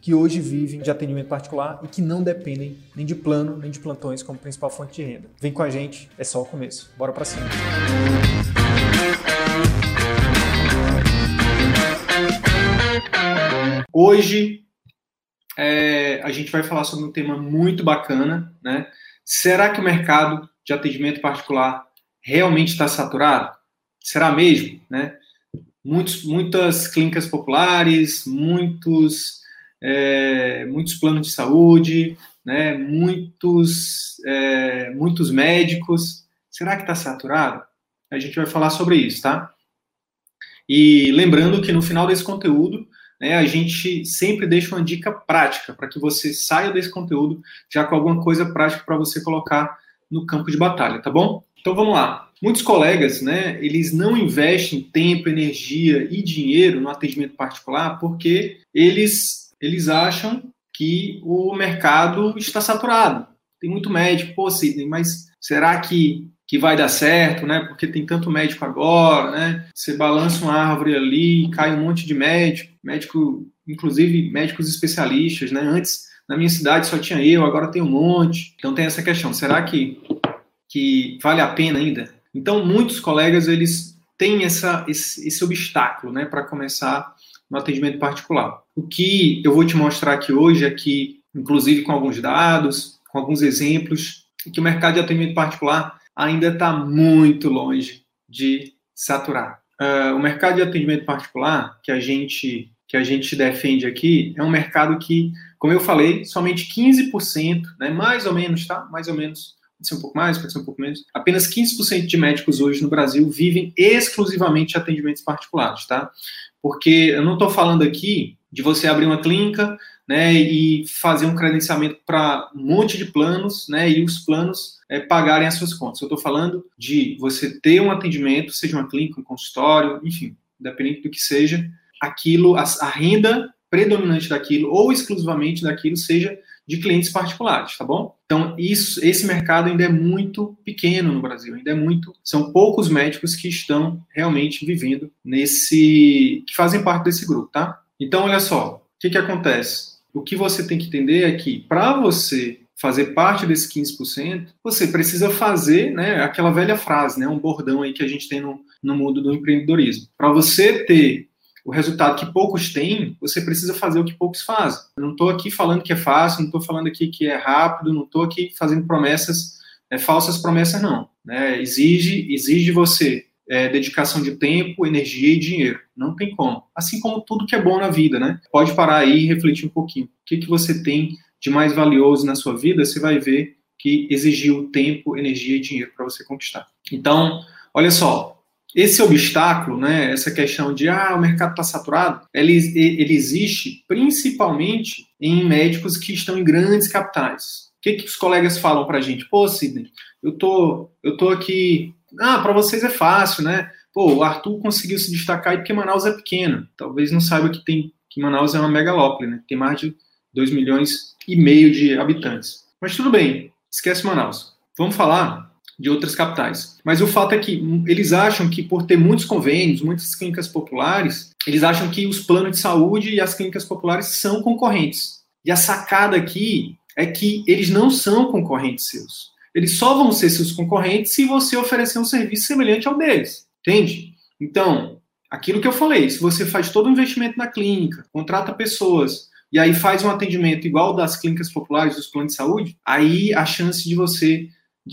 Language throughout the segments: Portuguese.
que hoje vivem de atendimento particular e que não dependem nem de plano nem de plantões como principal fonte de renda. Vem com a gente, é só o começo. Bora para cima. Hoje é, a gente vai falar sobre um tema muito bacana, né? Será que o mercado de atendimento particular realmente está saturado? Será mesmo, né? Muitos, muitas clínicas populares, muitos é, muitos planos de saúde, né, muitos, é, muitos médicos. Será que está saturado? A gente vai falar sobre isso, tá? E lembrando que no final desse conteúdo, né, a gente sempre deixa uma dica prática para que você saia desse conteúdo já com alguma coisa prática para você colocar no campo de batalha, tá bom? Então vamos lá. Muitos colegas, né, eles não investem tempo, energia e dinheiro no atendimento particular porque eles eles acham que o mercado está saturado. Tem muito médico, pô, Sidney, mas será que, que vai dar certo, né? Porque tem tanto médico agora, né? Você balança uma árvore ali, cai um monte de médico, médico, inclusive médicos especialistas, né? Antes, na minha cidade só tinha eu, agora tem um monte. Então tem essa questão, será que, que vale a pena ainda? Então muitos colegas, eles têm essa, esse, esse obstáculo, né? Para começar no atendimento particular. O que eu vou te mostrar aqui hoje é que, inclusive com alguns dados, com alguns exemplos, que o mercado de atendimento particular ainda está muito longe de saturar. Uh, o mercado de atendimento particular que a gente que a gente defende aqui é um mercado que, como eu falei, somente 15%, né, mais ou menos, tá? Mais ou menos, pode ser um pouco mais, pode ser um pouco menos. Apenas 15% de médicos hoje no Brasil vivem exclusivamente de atendimentos particulares, tá? Porque eu não estou falando aqui de você abrir uma clínica né, e fazer um credenciamento para um monte de planos, né, e os planos é, pagarem as suas contas. Eu estou falando de você ter um atendimento, seja uma clínica, um consultório, enfim, independente do que seja, aquilo, a, a renda predominante daquilo ou exclusivamente daquilo seja de clientes particulares, tá bom? Então, isso, esse mercado ainda é muito pequeno no Brasil, ainda é muito, são poucos médicos que estão realmente vivendo nesse, que fazem parte desse grupo, tá? Então, olha só, o que que acontece? O que você tem que entender é que para você fazer parte desse 15%, você precisa fazer, né, aquela velha frase, né, um bordão aí que a gente tem no, no mundo do empreendedorismo. Para você ter o resultado que poucos têm, você precisa fazer o que poucos fazem. Eu não estou aqui falando que é fácil, não estou falando aqui que é rápido, não estou aqui fazendo promessas, é, falsas promessas, não. Né? Exige, exige você é, dedicação de tempo, energia e dinheiro. Não tem como. Assim como tudo que é bom na vida, né? Pode parar aí e refletir um pouquinho. O que, que você tem de mais valioso na sua vida, você vai ver que exigiu tempo, energia e dinheiro para você conquistar. Então, olha só, esse obstáculo, né, essa questão de ah, o mercado está saturado, ele, ele existe principalmente em médicos que estão em grandes capitais. O que, que os colegas falam para a gente? Pô, Sidney, eu tô, eu tô aqui. Ah, para vocês é fácil, né? Pô, o Arthur conseguiu se destacar porque Manaus é pequena. Talvez não saiba que tem que Manaus é uma megalópole, né? Tem mais de 2 milhões e meio de habitantes. Mas tudo bem, esquece Manaus. Vamos falar de outras capitais. Mas o fato é que eles acham que por ter muitos convênios, muitas clínicas populares, eles acham que os planos de saúde e as clínicas populares são concorrentes. E a sacada aqui é que eles não são concorrentes seus. Eles só vão ser seus concorrentes se você oferecer um serviço semelhante ao deles. Entende? Então, aquilo que eu falei, se você faz todo o investimento na clínica, contrata pessoas, e aí faz um atendimento igual das clínicas populares, dos planos de saúde, aí a chance de você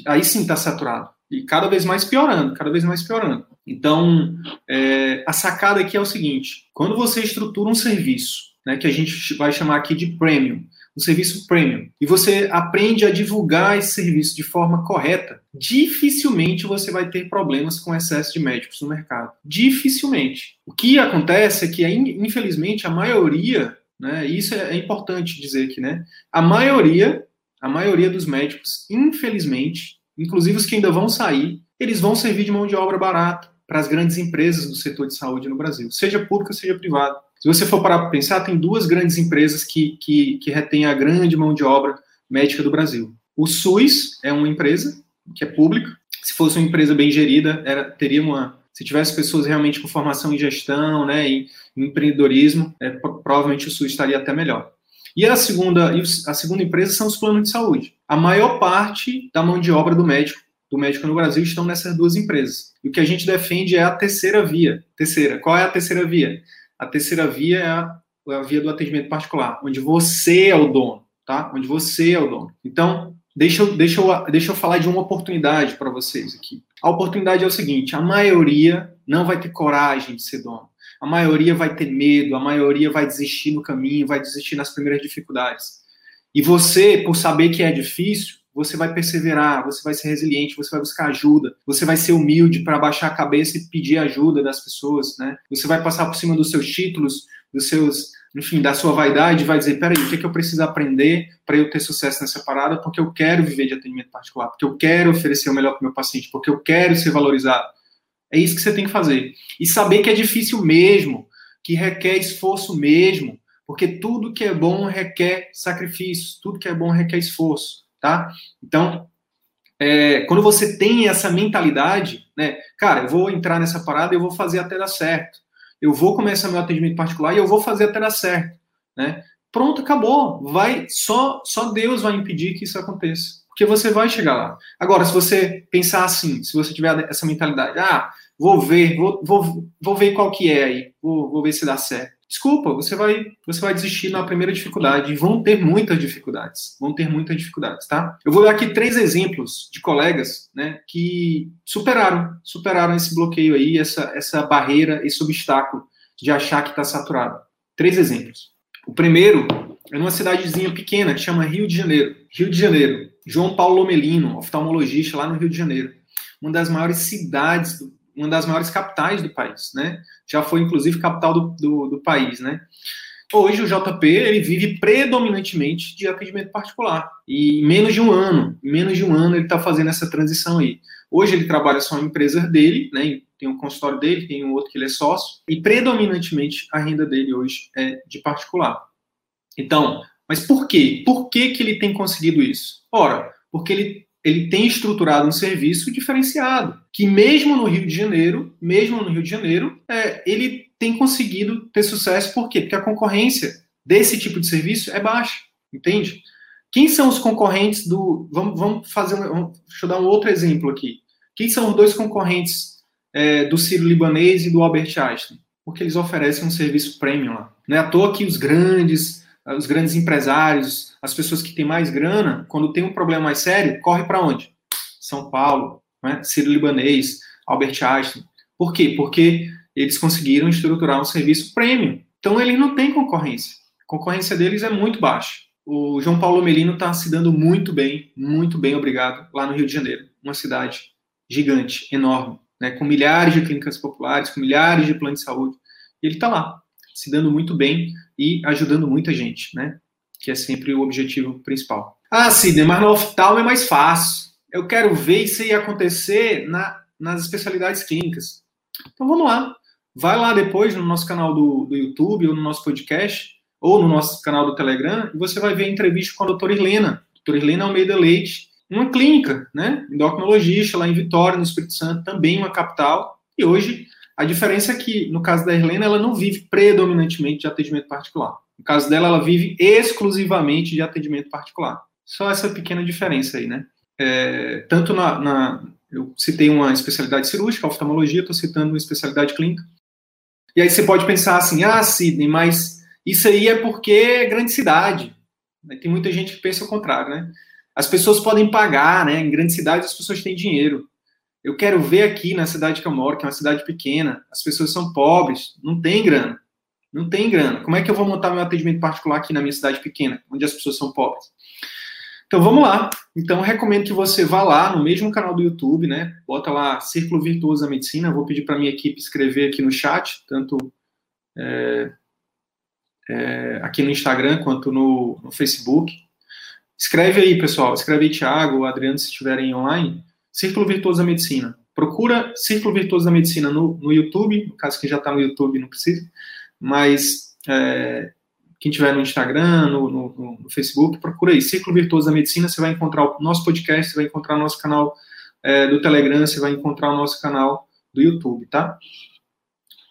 aí sim está saturado. E cada vez mais piorando, cada vez mais piorando. Então, é, a sacada aqui é o seguinte: quando você estrutura um serviço, né, que a gente vai chamar aqui de premium, um serviço premium, e você aprende a divulgar esse serviço de forma correta, dificilmente você vai ter problemas com excesso de médicos no mercado. Dificilmente. O que acontece é que, infelizmente, a maioria, né, isso é importante dizer aqui, né? A maioria, a maioria dos médicos, infelizmente, inclusive os que ainda vão sair, eles vão servir de mão de obra barata para as grandes empresas do setor de saúde no Brasil, seja pública, seja privada. Se você for parar para pensar, tem duas grandes empresas que, que, que retêm a grande mão de obra médica do Brasil. O SUS é uma empresa que é pública. Se fosse uma empresa bem gerida, era, teria uma. Se tivesse pessoas realmente com formação em gestão, né, em, em empreendedorismo, é, provavelmente o SUS estaria até melhor. E a segunda, a segunda empresa são os planos de saúde. A maior parte da mão de obra do médico, do médico no Brasil, estão nessas duas empresas. E o que a gente defende é a terceira via. Terceira. Qual é a terceira via? A terceira via é a, é a via do atendimento particular, onde você é o dono, tá? Onde você é o dono. Então, deixa eu, deixa eu, deixa eu falar de uma oportunidade para vocês aqui. A oportunidade é o seguinte: a maioria não vai ter coragem de ser dono. A maioria vai ter medo, a maioria vai desistir no caminho, vai desistir nas primeiras dificuldades. E você, por saber que é difícil, você vai perseverar, você vai ser resiliente, você vai buscar ajuda, você vai ser humilde para baixar a cabeça e pedir ajuda das pessoas, né? Você vai passar por cima dos seus títulos, dos seus, enfim, da sua vaidade, vai dizer, peraí, o que, é que eu preciso aprender para eu ter sucesso nessa parada? Porque eu quero viver de atendimento particular, porque eu quero oferecer o melhor para o meu paciente, porque eu quero ser valorizado. É isso que você tem que fazer. E saber que é difícil mesmo, que requer esforço mesmo, porque tudo que é bom requer sacrifício, tudo que é bom requer esforço tá? Então, é, quando você tem essa mentalidade, né, cara, eu vou entrar nessa parada eu vou fazer até dar certo. Eu vou começar meu atendimento particular e eu vou fazer até dar certo, né? Pronto, acabou. Vai só só Deus vai impedir que isso aconteça, porque você vai chegar lá. Agora, se você pensar assim, se você tiver essa mentalidade, ah, vou ver, vou, vou, vou ver qual que é aí, vou, vou ver se dá certo. Desculpa, você vai, você vai desistir na primeira dificuldade. Vão ter muitas dificuldades. Vão ter muitas dificuldades, tá? Eu vou dar aqui três exemplos de colegas, né, que superaram, superaram esse bloqueio aí, essa, essa barreira, esse obstáculo de achar que está saturado. Três exemplos. O primeiro é numa cidadezinha pequena que chama Rio de Janeiro. Rio de Janeiro. João Paulo Melino, oftalmologista lá no Rio de Janeiro. Uma das maiores cidades uma das maiores capitais do país, né? Já foi, inclusive, capital do, do, do país, né? Hoje o JP ele vive predominantemente de atendimento particular. E em menos de um ano, menos de um ano ele está fazendo essa transição aí. Hoje ele trabalha só em empresas dele, né? Tem um consultório dele, tem um outro que ele é sócio, e predominantemente a renda dele hoje é de particular. Então, mas por quê? Por que, que ele tem conseguido isso? Ora, porque ele ele tem estruturado um serviço diferenciado, que mesmo no Rio de Janeiro, mesmo no Rio de Janeiro, é, ele tem conseguido ter sucesso, por quê? Porque a concorrência desse tipo de serviço é baixa, entende? Quem são os concorrentes do. Vamos, vamos fazer. Vamos, deixa eu dar um outro exemplo aqui. Quem são os dois concorrentes é, do Ciro Libanês e do Albert Einstein? Porque eles oferecem um serviço premium lá. Não é à toa que os grandes os grandes empresários, as pessoas que têm mais grana, quando tem um problema mais sério, corre para onde? São Paulo, né? Ciro Libanês, Albert Einstein. Por quê? Porque eles conseguiram estruturar um serviço premium. Então, eles não têm concorrência. A concorrência deles é muito baixa. O João Paulo Melino está se dando muito bem, muito bem, obrigado, lá no Rio de Janeiro. Uma cidade gigante, enorme, né? com milhares de clínicas populares, com milhares de planos de saúde. E ele está lá, se dando muito bem e ajudando muita gente, né? Que é sempre o objetivo principal. Ah, Sidney, mas no oftalmo é mais fácil. Eu quero ver isso aí acontecer na, nas especialidades clínicas. Então vamos lá. Vai lá depois no nosso canal do, do YouTube ou no nosso podcast ou no nosso canal do Telegram e você vai ver a entrevista com a doutora Helena. Doutora Helena Almeida Leite, uma clínica, né? Endocrinologista lá em Vitória, no Espírito Santo, também uma capital. E hoje a diferença é que, no caso da Helena, ela não vive predominantemente de atendimento particular. No caso dela, ela vive exclusivamente de atendimento particular. Só essa pequena diferença aí, né? É, tanto na, na, Eu citei uma especialidade cirúrgica, oftalmologia, estou citando uma especialidade clínica. E aí você pode pensar assim, ah, Sidney, mas isso aí é porque é grande cidade. Tem muita gente que pensa o contrário, né? As pessoas podem pagar, né? Em grandes cidades as pessoas têm dinheiro. Eu quero ver aqui na cidade que eu moro, que é uma cidade pequena, as pessoas são pobres, não tem grana. Não tem grana. Como é que eu vou montar meu atendimento particular aqui na minha cidade pequena, onde as pessoas são pobres? Então vamos lá. Então recomendo que você vá lá no mesmo canal do YouTube, né? Bota lá Círculo Virtuoso da Medicina. Vou pedir para minha equipe escrever aqui no chat, tanto é, é, aqui no Instagram quanto no, no, Facebook. Escreve aí, pessoal. Escreve aí, Thiago, Adriano, se estiverem online. Círculo Virtuoso da Medicina. Procura Círculo Virtuoso da Medicina no, no YouTube. No caso que já está no YouTube, não precisa. Mas é, quem tiver no Instagram, no, no, no, Facebook, procura aí, Círculo Virtuoso da Medicina, você vai encontrar o nosso podcast, você vai encontrar o nosso canal é, do Telegram, você vai encontrar o nosso canal do YouTube, tá?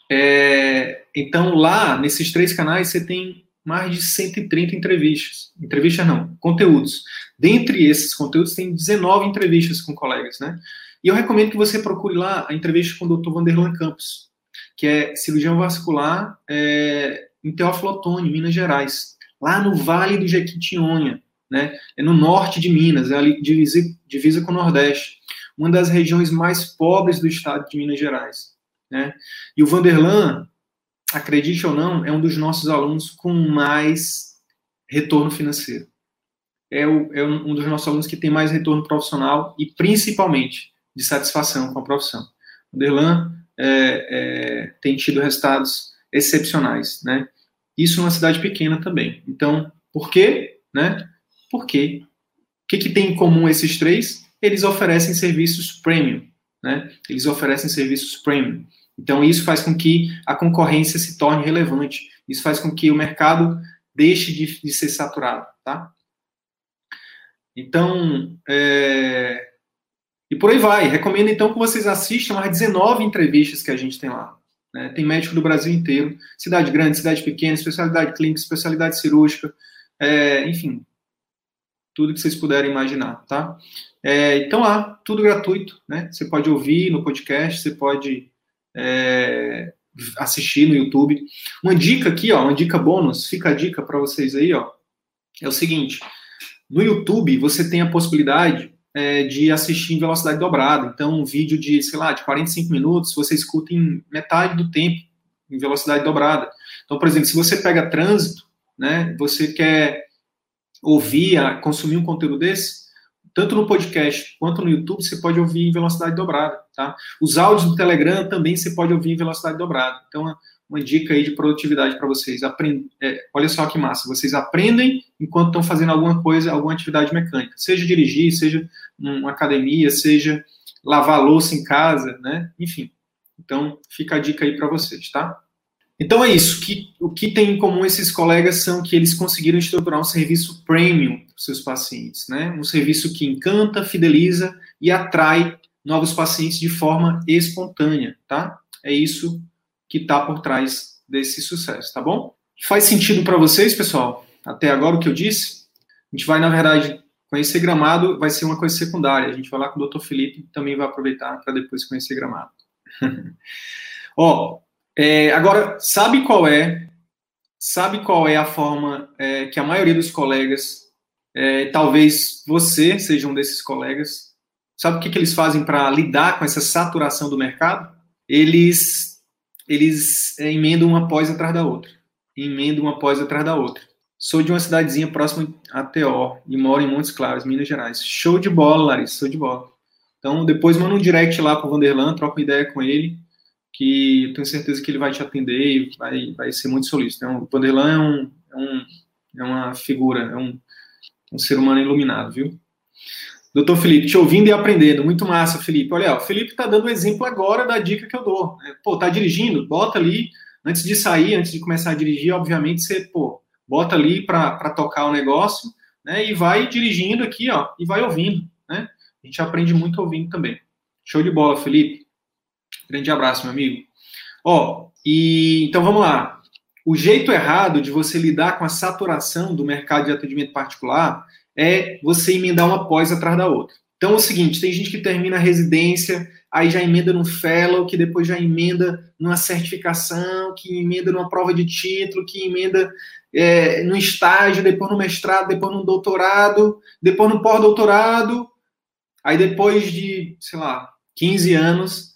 É, então, lá, nesses três canais, você tem mais de 130 entrevistas. Entrevistas não, conteúdos. Dentre esses conteúdos, tem 19 entrevistas com colegas, né? E eu recomendo que você procure lá a entrevista com o Dr. Vanderlan Campos, que é cirurgião vascular é, em Teófilo Otoni, Minas Gerais, lá no Vale do Jequitinhonha, né? É no norte de Minas, é ali divisa, divisa com o Nordeste, uma das regiões mais pobres do estado de Minas Gerais, né? E o Vanderlan, acredite ou não, é um dos nossos alunos com mais retorno financeiro. É, o, é um dos nossos alunos que tem mais retorno profissional e principalmente de satisfação com a profissão. O Vanderlan é, é, tem tido resultados excepcionais, né? Isso numa cidade pequena também. Então, por quê? Né? Por quê? O que, que tem em comum esses três? Eles oferecem serviços premium, né? Eles oferecem serviços premium. Então, isso faz com que a concorrência se torne relevante. Isso faz com que o mercado deixe de, de ser saturado, tá? Então, é... e por aí vai. Recomendo, então, que vocês assistam as 19 entrevistas que a gente tem lá. Né? Tem médico do Brasil inteiro, cidade grande, cidade pequena, especialidade clínica, especialidade cirúrgica, é, enfim, tudo que vocês puderem imaginar, tá? É, então lá, tudo gratuito, né? Você pode ouvir no podcast, você pode é, assistir no YouTube. Uma dica aqui, ó, uma dica bônus, fica a dica para vocês aí, ó, é o seguinte: no YouTube você tem a possibilidade é, de assistir em velocidade dobrada. Então, um vídeo de, sei lá, de 45 minutos, você escuta em metade do tempo, em velocidade dobrada. Então, por exemplo, se você pega trânsito, né, você quer ouvir, consumir um conteúdo desse, tanto no podcast quanto no YouTube, você pode ouvir em velocidade dobrada, tá? Os áudios do Telegram também você pode ouvir em velocidade dobrada. Então, uma dica aí de produtividade para vocês. Aprend... É, olha só que massa, vocês aprendem enquanto estão fazendo alguma coisa, alguma atividade mecânica, seja dirigir, seja uma academia, seja lavar louça em casa, né? Enfim. Então, fica a dica aí para vocês, tá? Então é isso. Que, o que tem em comum esses colegas são que eles conseguiram estruturar um serviço premium para os seus pacientes, né? Um serviço que encanta, fideliza e atrai novos pacientes de forma espontânea, tá? É isso que está por trás desse sucesso, tá bom? Faz sentido para vocês, pessoal? Até agora o que eu disse? A gente vai, na verdade, conhecer gramado, vai ser uma coisa secundária. A gente vai lá com o Dr. Felipe, também vai aproveitar para depois conhecer gramado. Ó, é, agora, sabe qual é? Sabe qual é a forma é, que a maioria dos colegas, é, talvez você seja um desses colegas, sabe o que, que eles fazem para lidar com essa saturação do mercado? Eles eles é, emendam uma pós atrás da outra. Emendam uma pós atrás da outra. Sou de uma cidadezinha próxima a Teó e moro em Montes Claros, Minas Gerais. Show de bola, Larissa, show de bola. Então, depois manda um direct lá pro Vanderlan, troca ideia com ele, que tenho certeza que ele vai te atender e vai, vai ser muito solícito. Então, o Vanderlan é, um, é, um, é uma figura, é um, um ser humano iluminado, viu? Doutor Felipe, te ouvindo e aprendendo. Muito massa, Felipe. Olha, o Felipe está dando o exemplo agora da dica que eu dou. É, pô, tá dirigindo? Bota ali, antes de sair, antes de começar a dirigir, obviamente, você, pô, bota ali para tocar o negócio, né? E vai dirigindo aqui, ó, e vai ouvindo, né? A gente aprende muito ouvindo também. Show de bola, Felipe. Grande abraço, meu amigo. Ó, e então vamos lá. O jeito errado de você lidar com a saturação do mercado de atendimento particular é você emendar uma pós atrás da outra. Então é o seguinte, tem gente que termina a residência, aí já emenda num fellow, que depois já emenda numa certificação, que emenda numa prova de título, que emenda é, no estágio, depois no mestrado, depois no doutorado, depois no pós-doutorado, aí depois de, sei lá, 15 anos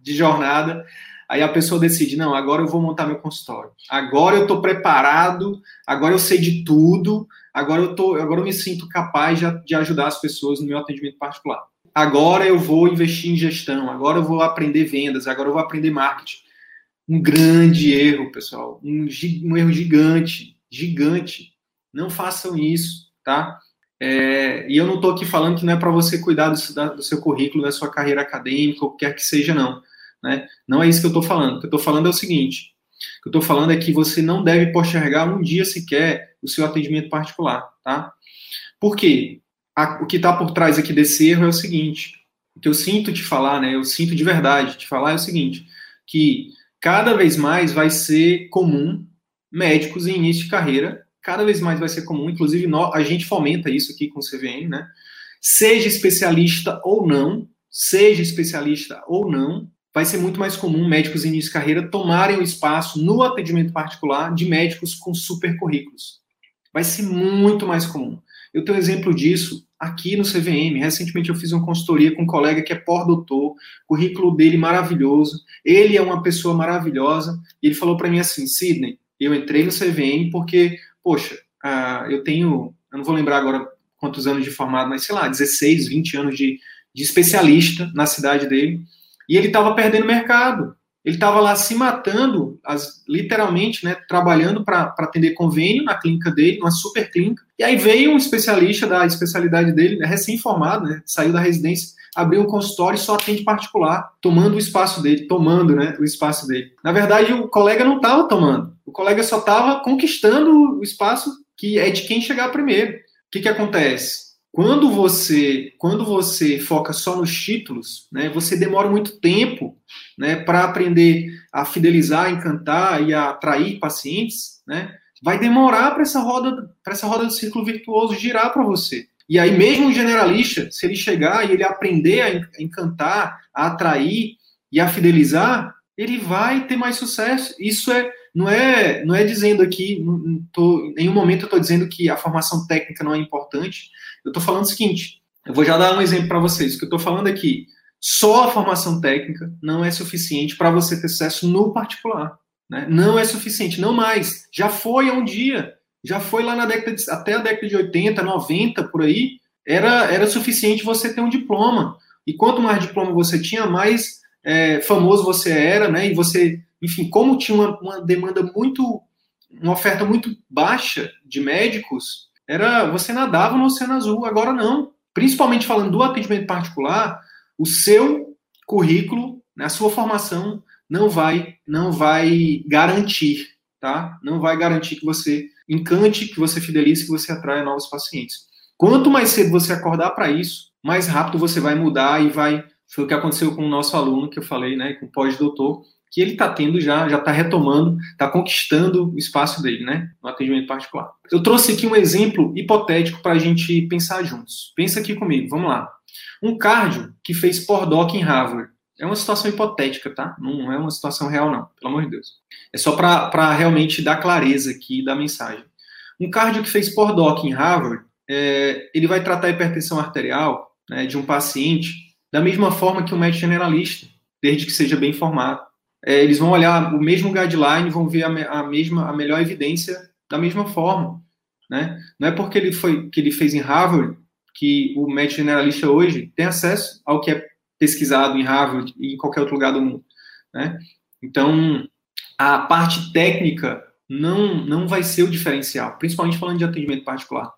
de jornada, Aí a pessoa decide, não, agora eu vou montar meu consultório. Agora eu estou preparado, agora eu sei de tudo, agora eu, tô, agora eu me sinto capaz de, de ajudar as pessoas no meu atendimento particular. Agora eu vou investir em gestão, agora eu vou aprender vendas, agora eu vou aprender marketing. Um grande erro, pessoal. Um, um erro gigante, gigante. Não façam isso, tá? É, e eu não estou aqui falando que não é para você cuidar do, da, do, seu currículo, da sua carreira acadêmica, o que quer que seja, não. Né? Não é isso que eu estou falando. O que eu estou falando é o seguinte: o que eu estou falando é que você não deve postergar um dia sequer o seu atendimento particular, tá? Por quê? A, o que está por trás aqui desse erro é o seguinte: o que eu sinto te falar, né? Eu sinto de verdade te falar é o seguinte: que cada vez mais vai ser comum médicos em início de carreira cada vez mais vai ser comum, inclusive a gente fomenta isso aqui com o CVM, né? Seja especialista ou não, seja especialista ou não, vai ser muito mais comum médicos em início de carreira tomarem o espaço no atendimento particular de médicos com super currículos. Vai ser muito mais comum. Eu tenho um exemplo disso aqui no CVM. Recentemente eu fiz uma consultoria com um colega que é pós-doutor, currículo dele maravilhoso, ele é uma pessoa maravilhosa, e ele falou para mim assim, Sidney, eu entrei no CVM porque poxa, uh, eu tenho, eu não vou lembrar agora quantos anos de formado, mas sei lá, 16, 20 anos de, de especialista na cidade dele, e ele estava perdendo mercado. Ele estava lá se matando, as, literalmente, né, trabalhando para atender convênio na clínica dele, uma super clínica. E aí veio um especialista da especialidade dele, né, recém-formado, né, saiu da residência, abriu um consultório e só atende particular, tomando o espaço dele, tomando né, o espaço dele. Na verdade, o colega não estava tomando, o colega só estava conquistando o espaço que é de quem chegar primeiro. O que, que acontece? Quando você, quando você foca só nos títulos, né, você demora muito tempo né, para aprender a fidelizar, encantar e a atrair pacientes, né? Vai demorar para essa roda, para essa roda do círculo virtuoso girar para você. E aí, mesmo um generalista, se ele chegar e ele aprender a encantar, a atrair e a fidelizar, ele vai ter mais sucesso. Isso é não é não é dizendo aqui, não tô, em nenhum momento eu estou dizendo que a formação técnica não é importante. Eu estou falando o seguinte: eu vou já dar um exemplo para vocês. O que eu estou falando aqui, só a formação técnica não é suficiente para você ter sucesso no particular. Né? Não é suficiente, não mais. Já foi há um dia já foi lá na década de, até a década de 80, 90, por aí, era, era suficiente você ter um diploma. E quanto mais diploma você tinha, mais é, famoso você era, né? E você, enfim, como tinha uma, uma, demanda muito, uma oferta muito baixa de médicos, era você nadava no Oceano Azul. Agora não. Principalmente falando do atendimento particular, o seu currículo, né, a sua formação não vai, não vai garantir, tá? Não vai garantir que você encante, que você fidelize, que você atraia novos pacientes. Quanto mais cedo você acordar para isso, mais rápido você vai mudar e vai. Foi o que aconteceu com o nosso aluno que eu falei, né, com o pós-doutor, que ele está tendo já, já está retomando, está conquistando o espaço dele, né, no atendimento particular. Eu trouxe aqui um exemplo hipotético para a gente pensar juntos. Pensa aqui comigo, vamos lá. Um cardio que fez pós-doc em Harvard. É uma situação hipotética, tá? Não é uma situação real, não, pelo amor de Deus. É só para realmente dar clareza aqui da mensagem. Um cardio que fez pós-doc em Harvard, é, ele vai tratar a hipertensão arterial né, de um paciente da mesma forma que um médico generalista, desde que seja bem informado. É, eles vão olhar o mesmo guideline, vão ver a, a, mesma, a melhor evidência da mesma forma. Né? Não é porque ele foi que ele fez em Harvard que o médico generalista hoje tem acesso ao que é pesquisado em Harvard e em qualquer outro lugar do mundo. Né? Então, a parte técnica não, não vai ser o diferencial, principalmente falando de atendimento particular.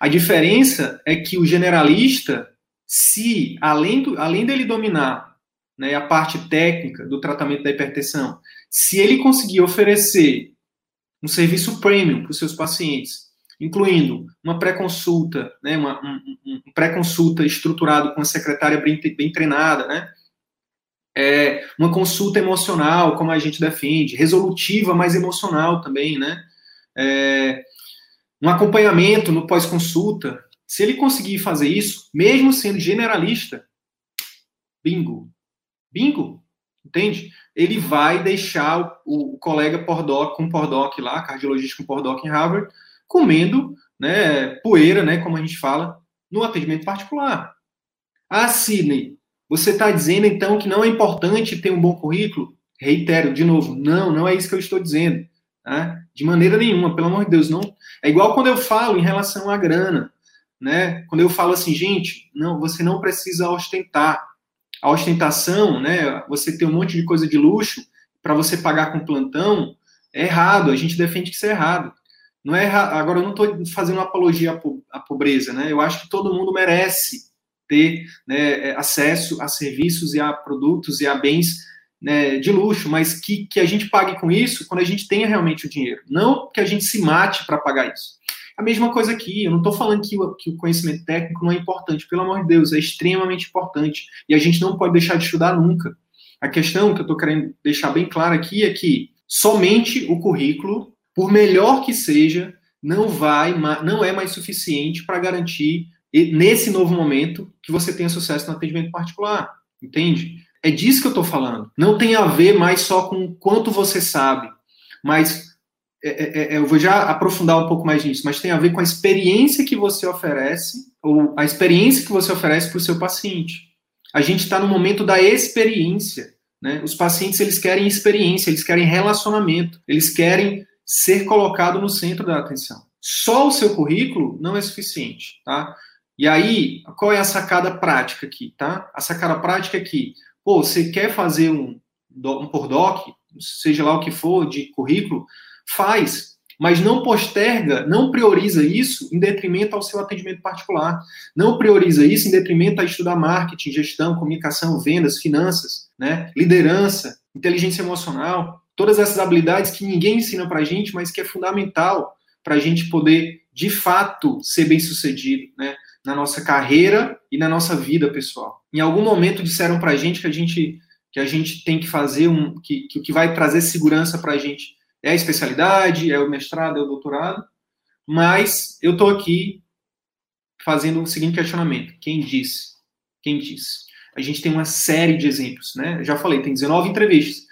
A diferença é que o generalista, se além, do, além dele dominar né, a parte técnica do tratamento da hipertensão, se ele conseguir oferecer um serviço premium para os seus pacientes, incluindo uma pré-consulta, né, uma, um, um pré-consulta estruturado com a secretária bem, bem treinada, né, é, uma consulta emocional, como a gente defende, resolutiva, mas emocional também, né, é, um acompanhamento no pós-consulta, se ele conseguir fazer isso, mesmo sendo generalista, bingo, bingo, entende? Ele vai deixar o, o colega pordoc com pordoc lá, cardiologista com pordoc em Harvard, comendo né, poeira, né, como a gente fala, no atendimento particular. Ah, Sidney, você está dizendo então que não é importante ter um bom currículo? Reitero, de novo, não, não é isso que eu estou dizendo. Tá? De maneira nenhuma, pelo amor de Deus, não. É igual quando eu falo em relação à grana, né? Quando eu falo assim, gente, não, você não precisa ostentar. A ostentação, né? Você ter um monte de coisa de luxo para você pagar com plantão, é errado. A gente defende que isso é errado. Não é errado. Agora, eu não estou fazendo apologia à pobreza, né? Eu acho que todo mundo merece ter né, acesso a serviços e a produtos e a bens né, de luxo, mas que, que a gente pague com isso quando a gente tenha realmente o dinheiro. Não que a gente se mate para pagar isso. A mesma coisa aqui, eu não estou falando que o, que o conhecimento técnico não é importante, pelo amor de Deus, é extremamente importante. E a gente não pode deixar de estudar nunca. A questão que eu estou querendo deixar bem clara aqui é que somente o currículo, por melhor que seja, não vai, não é mais suficiente para garantir nesse novo momento que você tenha sucesso no atendimento particular, entende? É disso que eu estou falando. Não tem a ver mais só com quanto você sabe, mas é, é, é, eu vou já aprofundar um pouco mais nisso, mas tem a ver com a experiência que você oferece, ou a experiência que você oferece para o seu paciente. A gente está no momento da experiência. Né? Os pacientes eles querem experiência, eles querem relacionamento, eles querem ser colocado no centro da atenção. Só o seu currículo não é suficiente, tá? E aí, qual é a sacada prática aqui, tá? A sacada prática é que, pô, você quer fazer um, um por doc, seja lá o que for, de currículo, faz, mas não posterga, não prioriza isso em detrimento ao seu atendimento particular. Não prioriza isso em detrimento a estudar marketing, gestão, comunicação, vendas, finanças, né? liderança, inteligência emocional, todas essas habilidades que ninguém ensina para a gente, mas que é fundamental para a gente poder, de fato, ser bem sucedido, né? na nossa carreira e na nossa vida pessoal. Em algum momento disseram para a gente que a gente que a gente tem que fazer um que, que o que vai trazer segurança para a gente é a especialidade, é o mestrado, é o doutorado, mas eu estou aqui fazendo o seguinte questionamento: quem disse? Quem disse? A gente tem uma série de exemplos, né? Eu já falei, tem 19 entrevistas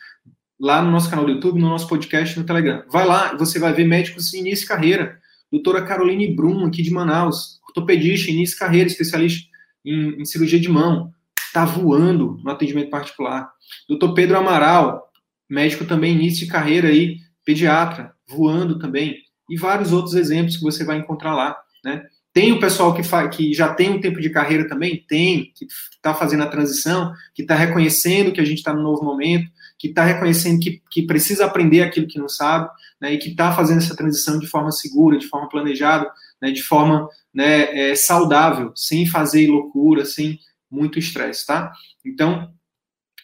lá no nosso canal do YouTube, no nosso podcast, no Telegram. Vai lá, você vai ver médicos início de carreira. Doutora Caroline Brum, aqui de Manaus, ortopedista, início de carreira, especialista em, em cirurgia de mão, está voando no atendimento particular. Doutor Pedro Amaral, médico também início de carreira aí, pediatra, voando também, e vários outros exemplos que você vai encontrar lá, né? Tem o pessoal que, que já tem um tempo de carreira também? Tem, que está fazendo a transição, que está reconhecendo que a gente está no novo momento, que está reconhecendo que, que precisa aprender aquilo que não sabe, né, e que está fazendo essa transição de forma segura, de forma planejada, né, de forma né, é, saudável, sem fazer loucura, sem muito estresse, tá? Então,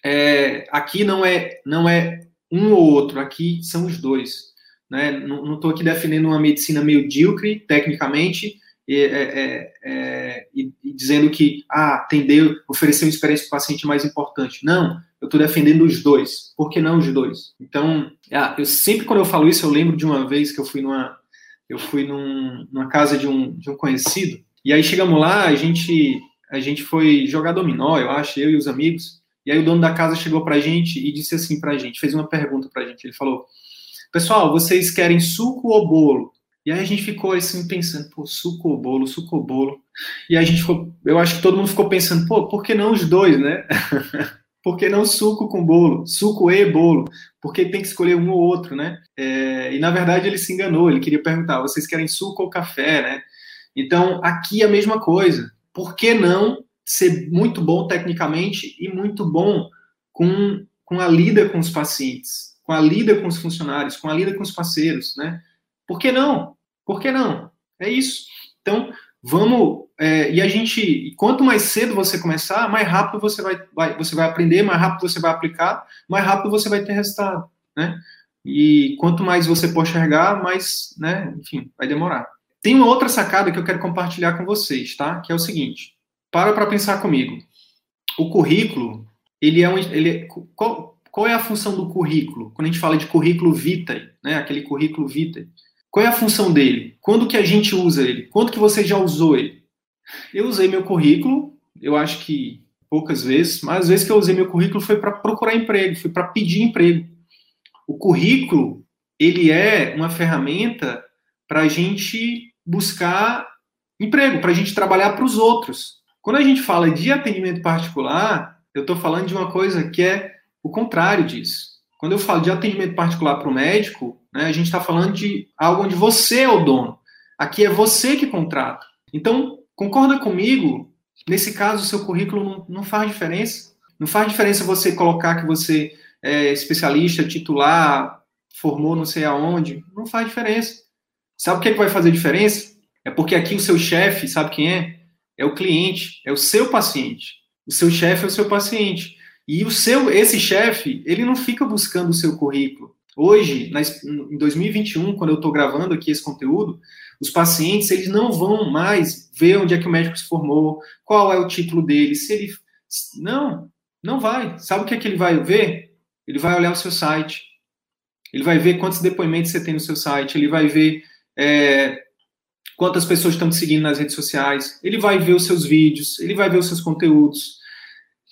é, aqui não é, não é um ou outro, aqui são os dois. Né? Não estou aqui defendendo uma medicina medíocre, tecnicamente, e, é, é, é, e, e dizendo que ah, atender, oferecer uma experiência para o paciente é mais importante. Não, eu estou defendendo os dois. Por que não os dois? Então, ah, eu sempre quando eu falo isso, eu lembro de uma vez que eu fui numa, eu fui num, numa casa de um, de um conhecido, e aí chegamos lá, a gente, a gente foi jogar dominó, eu acho, eu e os amigos, e aí o dono da casa chegou para a gente e disse assim para a gente, fez uma pergunta para a gente. Ele falou: Pessoal, vocês querem suco ou bolo? E aí a gente ficou assim pensando, pô, suco ou bolo, suco ou bolo. E a gente ficou, eu acho que todo mundo ficou pensando, pô, por que não os dois, né? por que não suco com bolo? Suco e bolo? Porque tem que escolher um ou outro, né? É, e na verdade ele se enganou, ele queria perguntar, vocês querem suco ou café, né? Então aqui é a mesma coisa. Por que não ser muito bom tecnicamente e muito bom com, com a lida com os pacientes, com a lida com os funcionários, com a lida com os parceiros, né? Por que não? Por que não? É isso. Então, vamos. É, e a gente, quanto mais cedo você começar, mais rápido você vai, vai, você vai aprender, mais rápido você vai aplicar, mais rápido você vai ter resultado, né? E quanto mais você postergar, mais, né? Enfim, vai demorar. Tem uma outra sacada que eu quero compartilhar com vocês, tá? Que é o seguinte: para para pensar comigo. O currículo, ele é um. Ele é, qual, qual é a função do currículo? Quando a gente fala de currículo vitae, né? Aquele currículo vitae. Qual é a função dele? Quando que a gente usa ele? Quando que você já usou ele? Eu usei meu currículo, eu acho que poucas vezes, mas as vezes que eu usei meu currículo foi para procurar emprego, foi para pedir emprego. O currículo, ele é uma ferramenta para a gente buscar emprego, para a gente trabalhar para os outros. Quando a gente fala de atendimento particular, eu estou falando de uma coisa que é o contrário disso. Quando eu falo de atendimento particular para o médico, né, a gente está falando de algo onde você é o dono. Aqui é você que contrata. Então, concorda comigo? Nesse caso, o seu currículo não, não faz diferença. Não faz diferença você colocar que você é especialista, titular, formou não sei aonde. Não faz diferença. Sabe o que, é que vai fazer diferença? É porque aqui o seu chefe, sabe quem é? É o cliente, é o seu paciente. O seu chefe é o seu paciente. E o seu, esse chefe, ele não fica buscando o seu currículo. Hoje, em 2021, quando eu estou gravando aqui esse conteúdo, os pacientes eles não vão mais ver onde é que o médico se formou, qual é o título dele, se ele não, não vai. Sabe o que é que ele vai ver? Ele vai olhar o seu site. Ele vai ver quantos depoimentos você tem no seu site. Ele vai ver é, quantas pessoas estão te seguindo nas redes sociais. Ele vai ver os seus vídeos. Ele vai ver os seus conteúdos.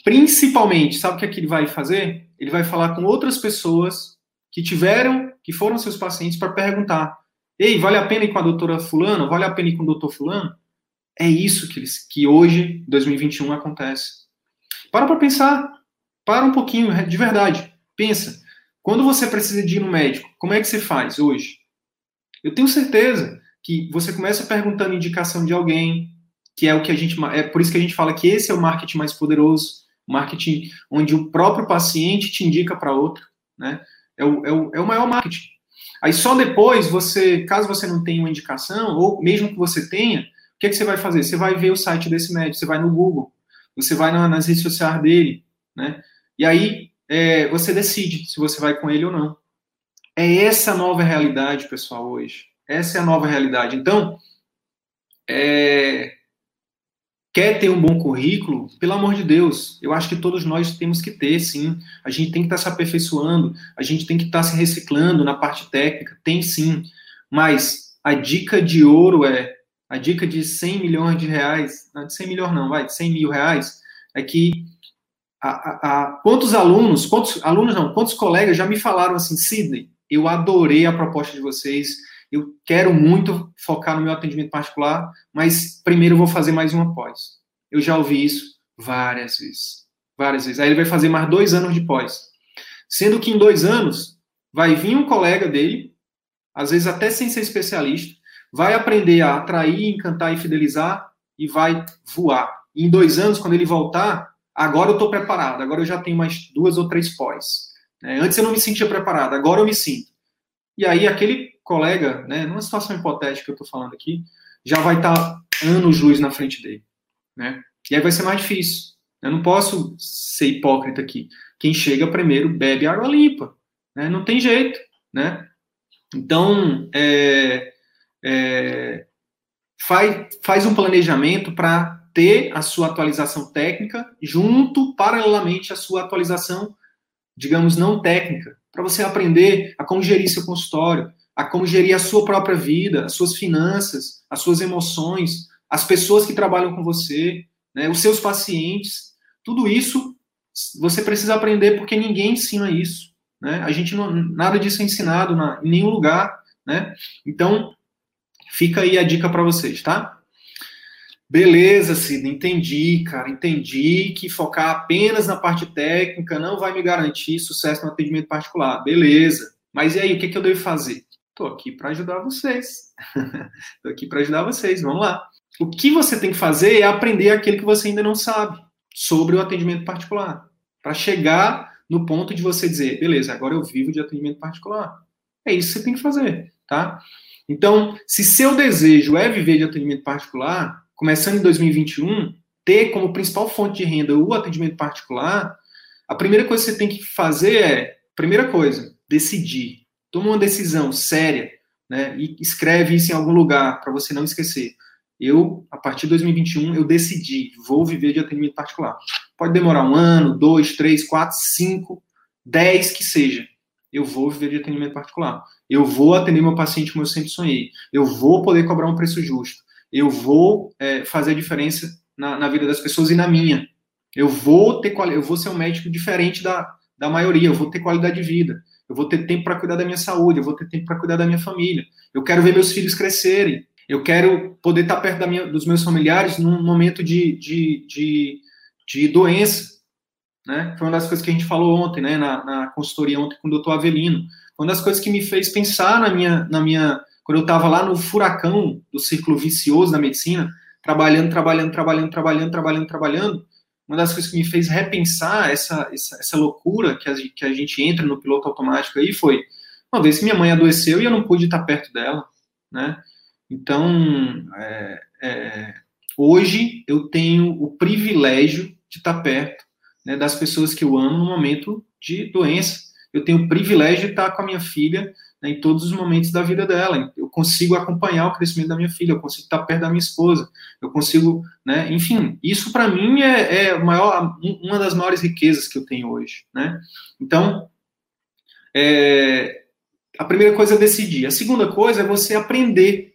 Principalmente, sabe o que, é que ele vai fazer? Ele vai falar com outras pessoas que tiveram, que foram seus pacientes, para perguntar: Ei, vale a pena ir com a doutora Fulano? Vale a pena ir com o doutor Fulano? É isso que, eles, que hoje, 2021, acontece. Para para pensar. Para um pouquinho, de verdade. Pensa. Quando você precisa de ir no médico, como é que você faz hoje? Eu tenho certeza que você começa perguntando indicação de alguém, que é o que a gente. É por isso que a gente fala que esse é o marketing mais poderoso marketing onde o próprio paciente te indica para outro, né? É o, é, o, é o maior marketing. Aí só depois você, caso você não tenha uma indicação, ou mesmo que você tenha, o que, é que você vai fazer? Você vai ver o site desse médico, você vai no Google, você vai na, nas redes sociais dele, né? E aí é, você decide se você vai com ele ou não. É essa nova realidade, pessoal, hoje. Essa é a nova realidade. Então, é, quer ter um bom currículo, pelo amor de Deus, eu acho que todos nós temos que ter, sim. A gente tem que estar tá se aperfeiçoando, a gente tem que estar tá se reciclando na parte técnica, tem sim. Mas a dica de ouro é, a dica de 100 milhões de reais, não de 100 milhões não, vai, de 100 mil reais, é que a, a, a, quantos alunos, quantos alunos não, quantos colegas já me falaram assim, Sidney, eu adorei a proposta de vocês, eu quero muito focar no meu atendimento particular, mas primeiro eu vou fazer mais uma pós. Eu já ouvi isso várias vezes. Várias vezes. Aí ele vai fazer mais dois anos de pós. Sendo que em dois anos vai vir um colega dele, às vezes até sem ser especialista, vai aprender a atrair, encantar e fidelizar e vai voar. E em dois anos, quando ele voltar, agora eu estou preparado, agora eu já tenho mais duas ou três pós. É, antes eu não me sentia preparado, agora eu me sinto. E aí aquele colega, né, numa situação hipotética que eu estou falando aqui, já vai estar tá anos luz na frente dele, né? E aí vai ser mais difícil. Eu não posso ser hipócrita aqui. Quem chega primeiro bebe água limpa, né? Não tem jeito, né? Então, é, é, faz, faz um planejamento para ter a sua atualização técnica junto, paralelamente, à sua atualização, digamos, não técnica, para você aprender a como gerir seu consultório, a como gerir a sua própria vida, as suas finanças, as suas emoções, as pessoas que trabalham com você, né, os seus pacientes. Tudo isso você precisa aprender porque ninguém ensina isso. Né? A gente não, nada disso é ensinado na, em nenhum lugar. Né? Então, fica aí a dica para vocês, tá? Beleza, Cid, entendi, cara, entendi que focar apenas na parte técnica não vai me garantir sucesso no atendimento particular. Beleza. Mas e aí, o que, que eu devo fazer? Estou aqui para ajudar vocês. Estou aqui para ajudar vocês. Vamos lá. O que você tem que fazer é aprender aquilo que você ainda não sabe sobre o atendimento particular. Para chegar no ponto de você dizer, beleza, agora eu vivo de atendimento particular. É isso que você tem que fazer, tá? Então, se seu desejo é viver de atendimento particular, começando em 2021, ter como principal fonte de renda o atendimento particular, a primeira coisa que você tem que fazer é, primeira coisa, decidir toma uma decisão séria, né, e escreve isso em algum lugar para você não esquecer. Eu, a partir de 2021, eu decidi, vou viver de atendimento particular. Pode demorar um ano, dois, três, quatro, cinco, dez que seja. Eu vou viver de atendimento particular. Eu vou atender meu paciente como eu sempre sonhei. Eu vou poder cobrar um preço justo. Eu vou é, fazer a diferença na, na, vida das pessoas e na minha. Eu vou ter eu vou ser um médico diferente da, da maioria. Eu vou ter qualidade de vida eu vou ter tempo para cuidar da minha saúde, eu vou ter tempo para cuidar da minha família. Eu quero ver meus filhos crescerem. Eu quero poder estar perto minha, dos meus familiares num momento de, de, de, de doença. né? Foi uma das coisas que a gente falou ontem, né, na, na consultoria ontem com o doutor Avelino. Foi uma das coisas que me fez pensar na minha, na minha quando eu estava lá no furacão do círculo vicioso da medicina, trabalhando, trabalhando, trabalhando, trabalhando, trabalhando, trabalhando, uma das coisas que me fez repensar essa, essa, essa loucura que a, que a gente entra no piloto automático aí foi, uma vez que minha mãe adoeceu e eu não pude estar perto dela, né? Então, é, é, hoje eu tenho o privilégio de estar perto né, das pessoas que eu amo no momento de doença. Eu tenho o privilégio de estar com a minha filha né, em todos os momentos da vida dela. Eu consigo acompanhar o crescimento da minha filha, eu consigo estar perto da minha esposa, eu consigo, né, enfim, isso para mim é, é maior, uma das maiores riquezas que eu tenho hoje, né? Então, é, a primeira coisa é decidir. A segunda coisa é você aprender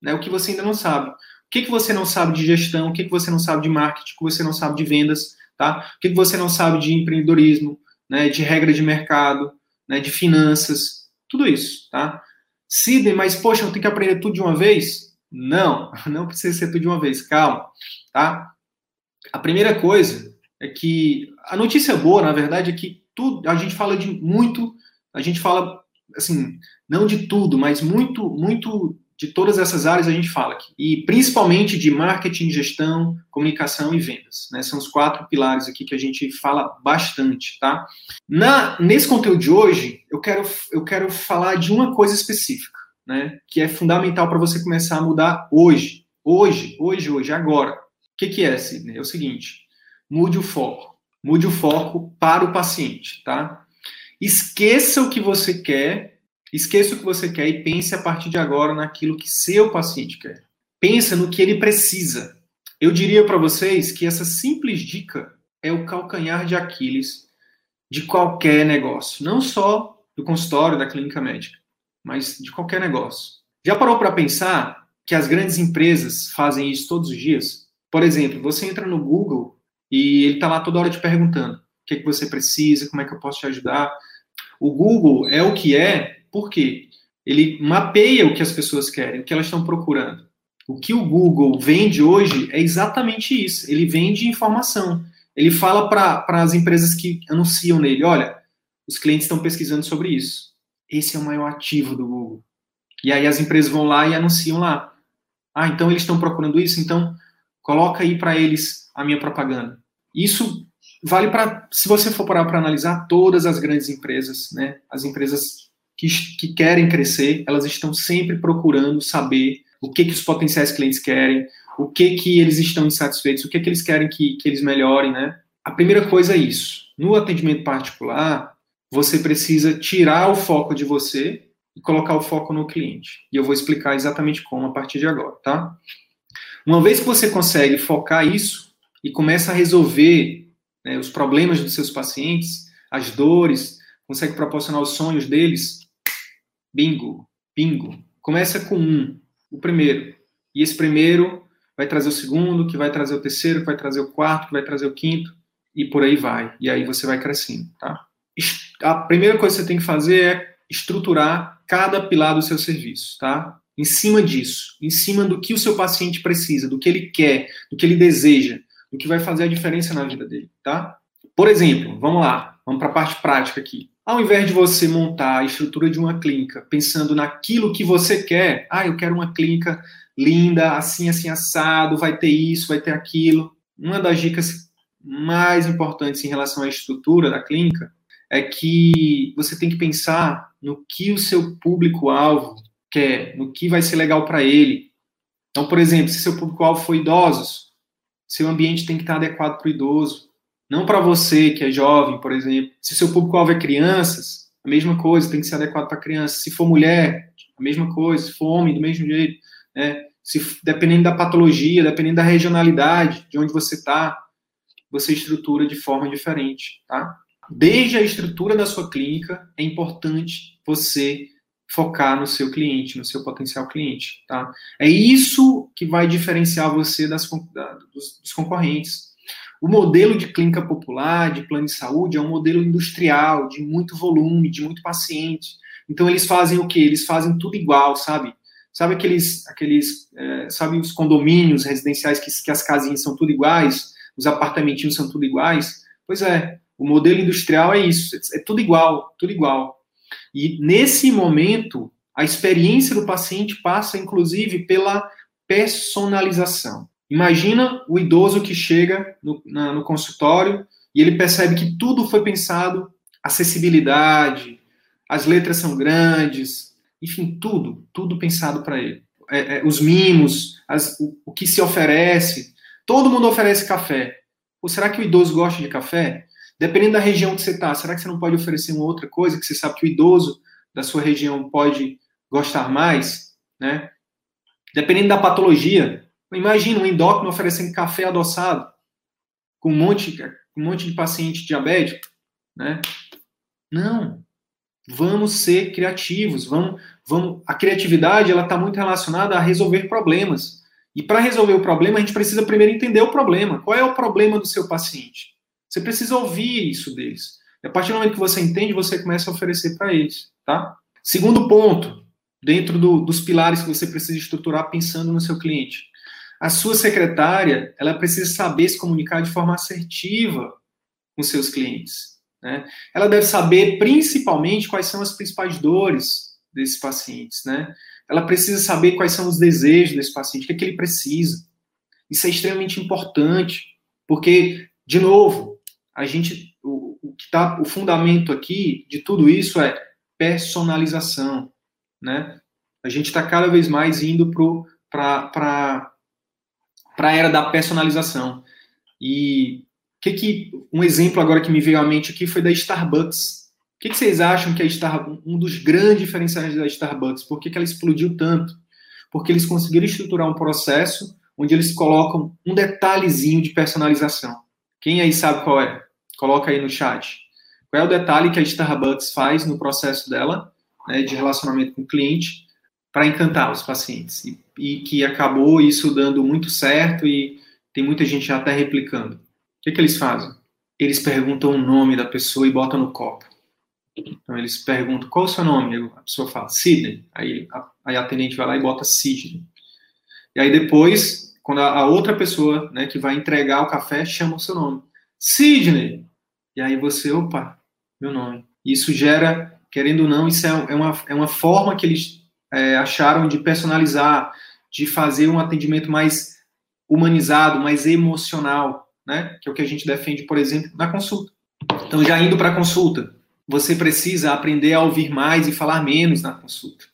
né, o que você ainda não sabe. O que, que você não sabe de gestão, o que, que você não sabe de marketing, o que você não sabe de vendas, tá? O que, que você não sabe de empreendedorismo, né, de regra de mercado, né, de finanças, tudo isso, tá? Sidney, mas poxa, eu tenho que aprender tudo de uma vez? Não, não precisa ser tudo de uma vez, calma, tá? A primeira coisa é que a notícia boa, na verdade, é que tudo, a gente fala de muito, a gente fala assim, não de tudo, mas muito, muito de todas essas áreas a gente fala aqui. E principalmente de marketing, gestão, comunicação e vendas. Né? São os quatro pilares aqui que a gente fala bastante, tá? Na, nesse conteúdo de hoje, eu quero, eu quero falar de uma coisa específica, né? Que é fundamental para você começar a mudar hoje. Hoje, hoje, hoje, agora. O que, que é, Sidney? É o seguinte, mude o foco. Mude o foco para o paciente, tá? Esqueça o que você quer, esqueça o que você quer e pense a partir de agora naquilo que seu paciente quer. Pensa no que ele precisa. Eu diria para vocês que essa simples dica é o calcanhar de Aquiles de qualquer negócio, não só do consultório, da clínica médica, mas de qualquer negócio. Já parou para pensar que as grandes empresas fazem isso todos os dias? Por exemplo, você entra no Google e ele está lá toda hora te perguntando o que, é que você precisa, como é que eu posso te ajudar. O Google é o que é, por quê? Ele mapeia o que as pessoas querem, o que elas estão procurando. O que o Google vende hoje é exatamente isso. Ele vende informação. Ele fala para as empresas que anunciam nele: olha, os clientes estão pesquisando sobre isso. Esse é o maior ativo do Google. E aí as empresas vão lá e anunciam lá. Ah, então eles estão procurando isso, então coloca aí para eles a minha propaganda. Isso vale para, se você for parar para analisar, todas as grandes empresas, né? As empresas que, que querem crescer, elas estão sempre procurando saber o que, que os potenciais clientes querem, o que que eles estão insatisfeitos, o que que eles querem que, que eles melhorem, né? A primeira coisa é isso. No atendimento particular, você precisa tirar o foco de você e colocar o foco no cliente. E eu vou explicar exatamente como a partir de agora, tá? Uma vez que você consegue focar isso e começa a resolver né, os problemas dos seus pacientes, as dores, consegue proporcionar os sonhos deles, bingo, bingo. Começa com um, o primeiro. E esse primeiro vai trazer o segundo, que vai trazer o terceiro, que vai trazer o quarto, que vai trazer o quinto, e por aí vai. E aí você vai crescendo, tá? A primeira coisa que você tem que fazer é estruturar cada pilar do seu serviço, tá? Em cima disso, em cima do que o seu paciente precisa, do que ele quer, do que ele deseja, do que vai fazer a diferença na vida dele, tá? Por exemplo, vamos lá, vamos para a parte prática aqui. Ao invés de você montar a estrutura de uma clínica pensando naquilo que você quer, ah, eu quero uma clínica linda, assim, assim, assado, vai ter isso, vai ter aquilo. Uma das dicas mais importantes em relação à estrutura da clínica é que você tem que pensar no que o seu público-alvo quer, no que vai ser legal para ele. Então, por exemplo, se seu público-alvo for idosos, seu ambiente tem que estar adequado para o idoso. Não para você que é jovem, por exemplo. Se seu público-alvo é crianças, a mesma coisa, tem que ser adequado para criança. Se for mulher, a mesma coisa. Se for homem, do mesmo jeito. Né? Se, dependendo da patologia, dependendo da regionalidade de onde você está, você estrutura de forma diferente, tá? Desde a estrutura da sua clínica, é importante você focar no seu cliente, no seu potencial cliente, tá? É isso que vai diferenciar você das, da, dos, dos concorrentes. O modelo de clínica popular, de plano de saúde, é um modelo industrial, de muito volume, de muito paciente. Então, eles fazem o quê? Eles fazem tudo igual, sabe? Sabe aqueles, aqueles é, sabe os condomínios residenciais que, que as casinhas são tudo iguais, os apartamentinhos são tudo iguais? Pois é, O modelo industrial é isso, é tudo igual, tudo igual. E nesse momento, a experiência do paciente passa, inclusive, pela personalização. Imagina o idoso que chega no, na, no consultório e ele percebe que tudo foi pensado, acessibilidade, as letras são grandes, enfim, tudo, tudo pensado para ele. É, é, os mimos, as, o, o, que se oferece, todo mundo oferece café. Ou será que o idoso gosta de café? Dependendo da região que você está, será que você não pode oferecer uma outra coisa que você sabe que o idoso da sua região pode gostar mais, né? Dependendo da patologia, imagina um endócrino oferecendo café adoçado com um monte, um monte de paciente diabético, né? Não. Vamos ser criativos, vamos, vamos. A criatividade ela está muito relacionada a resolver problemas. E para resolver o problema, a gente precisa primeiro entender o problema. Qual é o problema do seu paciente? Você precisa ouvir isso deles. E a partir do momento que você entende, você começa a oferecer para eles, tá? Segundo ponto, dentro do, dos pilares que você precisa estruturar pensando no seu cliente. A sua secretária, ela precisa saber se comunicar de forma assertiva com seus clientes. Né? Ela deve saber, principalmente, quais são as principais dores desses pacientes. Né? Ela precisa saber quais são os desejos desse paciente, o que, é que ele precisa. Isso é extremamente importante, porque, de novo, a gente, o, o que tá, o fundamento aqui de tudo isso é personalização né? A gente está cada vez mais indo para a era da personalização. E que que um exemplo agora que me veio à mente aqui foi da Starbucks. O que, que vocês acham que é Starbucks, um dos grandes diferenciais da Starbucks? Por que, que ela explodiu tanto? Porque eles conseguiram estruturar um processo onde eles colocam um detalhezinho de personalização. Quem aí sabe qual é? Coloca aí no chat. Qual é o detalhe que a Starbucks faz no processo dela né, de relacionamento com o cliente para encantar os pacientes. E, e, que acabou isso dando muito certo e tem muita gente já até replicando. O que, que eles fazem? Eles perguntam o nome da pessoa e botam no copo. Então eles perguntam qual é o seu nome, a pessoa fala Sidney, aí a, aí a atendente vai lá e bota Sidney. E aí depois, quando a, a outra pessoa, né, que vai entregar o café, chama o seu nome, Sidney. E aí você, opa, meu nome. Isso gera querendo ou não, isso é, é, uma, é uma forma que eles é, acharam de personalizar, de fazer um atendimento mais humanizado, mais emocional, né? Que é o que a gente defende, por exemplo, na consulta. Então, já indo para a consulta, você precisa aprender a ouvir mais e falar menos na consulta.